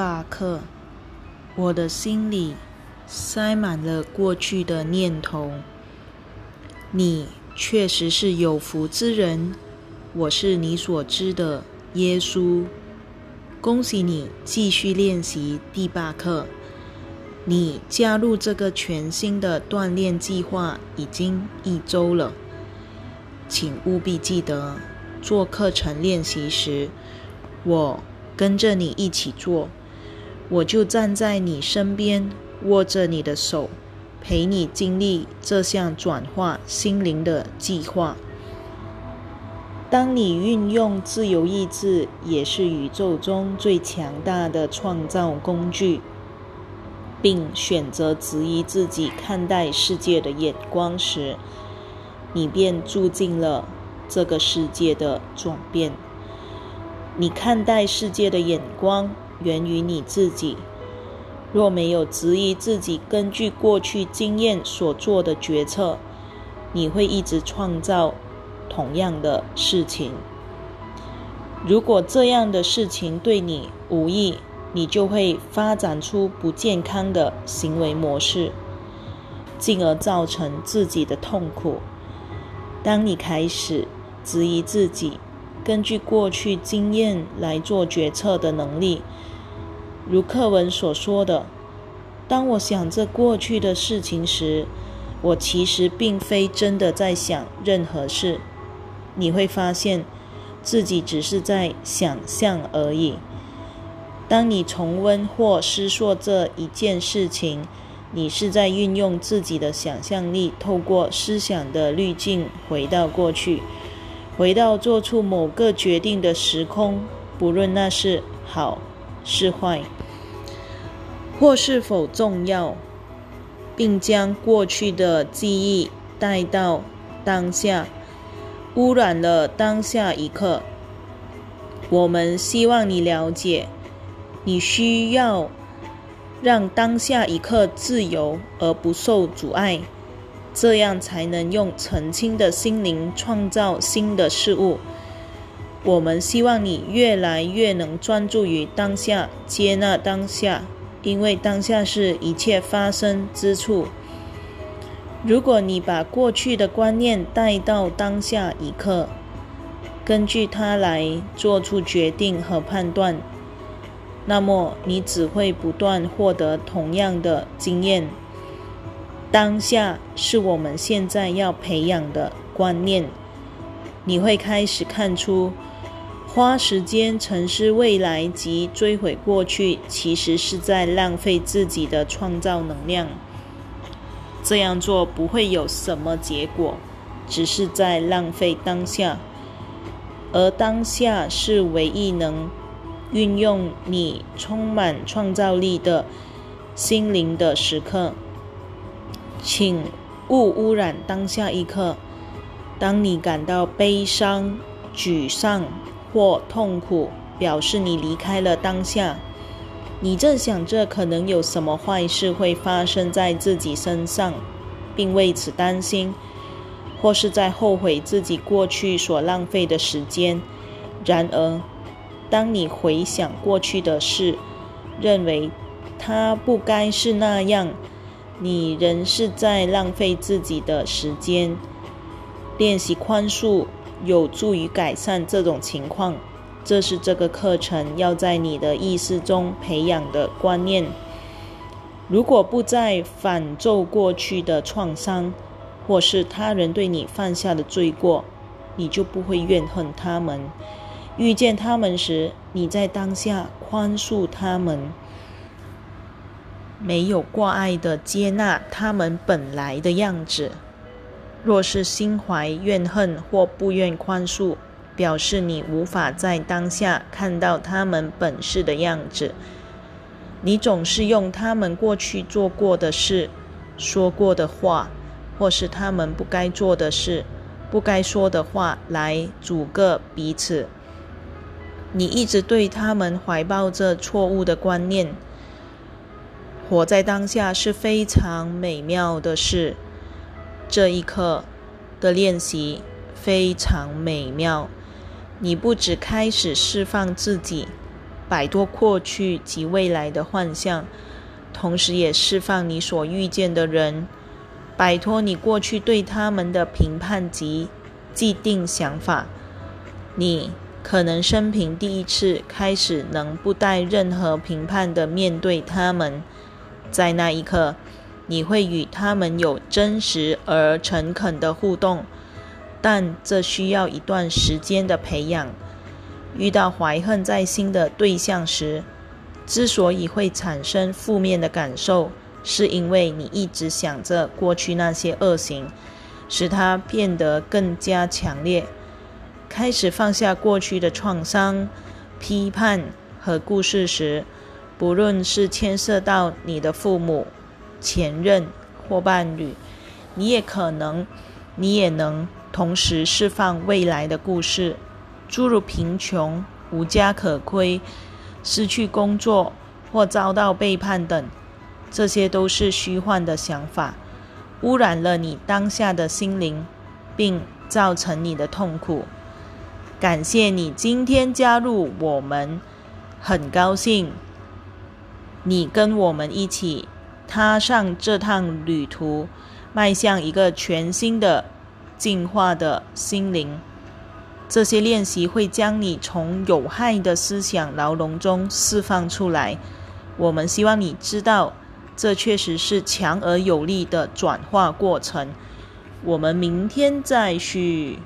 罢课，我的心里塞满了过去的念头。你确实是有福之人，我是你所知的耶稣。恭喜你继续练习第八课。你加入这个全新的锻炼计划已经一周了，请务必记得做课程练习时，我。跟着你一起做，我就站在你身边，握着你的手，陪你经历这项转化心灵的计划。当你运用自由意志，也是宇宙中最强大的创造工具，并选择质疑自己看待世界的眼光时，你便注进了这个世界的转变。你看待世界的眼光源于你自己。若没有质疑自己根据过去经验所做的决策，你会一直创造同样的事情。如果这样的事情对你无益，你就会发展出不健康的行为模式，进而造成自己的痛苦。当你开始质疑自己，根据过去经验来做决策的能力，如课文所说的，当我想这过去的事情时，我其实并非真的在想任何事。你会发现自己只是在想象而已。当你重温或思索这一件事情，你是在运用自己的想象力，透过思想的滤镜回到过去。回到做出某个决定的时空，不论那是好是坏，或是否重要，并将过去的记忆带到当下，污染了当下一刻。我们希望你了解，你需要让当下一刻自由而不受阻碍。这样才能用澄清的心灵创造新的事物。我们希望你越来越能专注于当下，接纳当下，因为当下是一切发生之处。如果你把过去的观念带到当下一刻，根据它来做出决定和判断，那么你只会不断获得同样的经验。当下是我们现在要培养的观念。你会开始看出，花时间沉思未来及追悔过去，其实是在浪费自己的创造能量。这样做不会有什么结果，只是在浪费当下。而当下是唯一能运用你充满创造力的心灵的时刻。请勿污染当下一刻。当你感到悲伤、沮丧或痛苦，表示你离开了当下。你正想着可能有什么坏事会发生在自己身上，并为此担心，或是在后悔自己过去所浪费的时间。然而，当你回想过去的事，认为它不该是那样。你仍是在浪费自己的时间。练习宽恕有助于改善这种情况，这是这个课程要在你的意识中培养的观念。如果不再反咒过去的创伤，或是他人对你犯下的罪过，你就不会怨恨他们。遇见他们时，你在当下宽恕他们。没有挂碍的接纳他们本来的样子。若是心怀怨恨或不愿宽恕，表示你无法在当下看到他们本是的样子。你总是用他们过去做过的事、说过的话，或是他们不该做的事、不该说的话来阻隔彼此。你一直对他们怀抱着错误的观念。活在当下是非常美妙的事。这一刻的练习非常美妙。你不只开始释放自己，摆脱过去及未来的幻象，同时也释放你所遇见的人，摆脱你过去对他们的评判及既定想法。你可能生平第一次开始能不带任何评判的面对他们，在那一刻，你会与他们有真实而诚恳的互动。但这需要一段时间的培养。遇到怀恨在心的对象时，之所以会产生负面的感受，是因为你一直想着过去那些恶行，使它变得更加强烈。开始放下过去的创伤、批判和故事时，不论是牵涉到你的父母、前任或伴侣，你也可能，你也能。同时释放未来的故事，诸如贫穷、无家可归、失去工作或遭到背叛等，这些都是虚幻的想法，污染了你当下的心灵，并造成你的痛苦。感谢你今天加入我们，很高兴你跟我们一起踏上这趟旅途，迈向一个全新的。进化的心灵，这些练习会将你从有害的思想牢笼中释放出来。我们希望你知道，这确实是强而有力的转化过程。我们明天再续。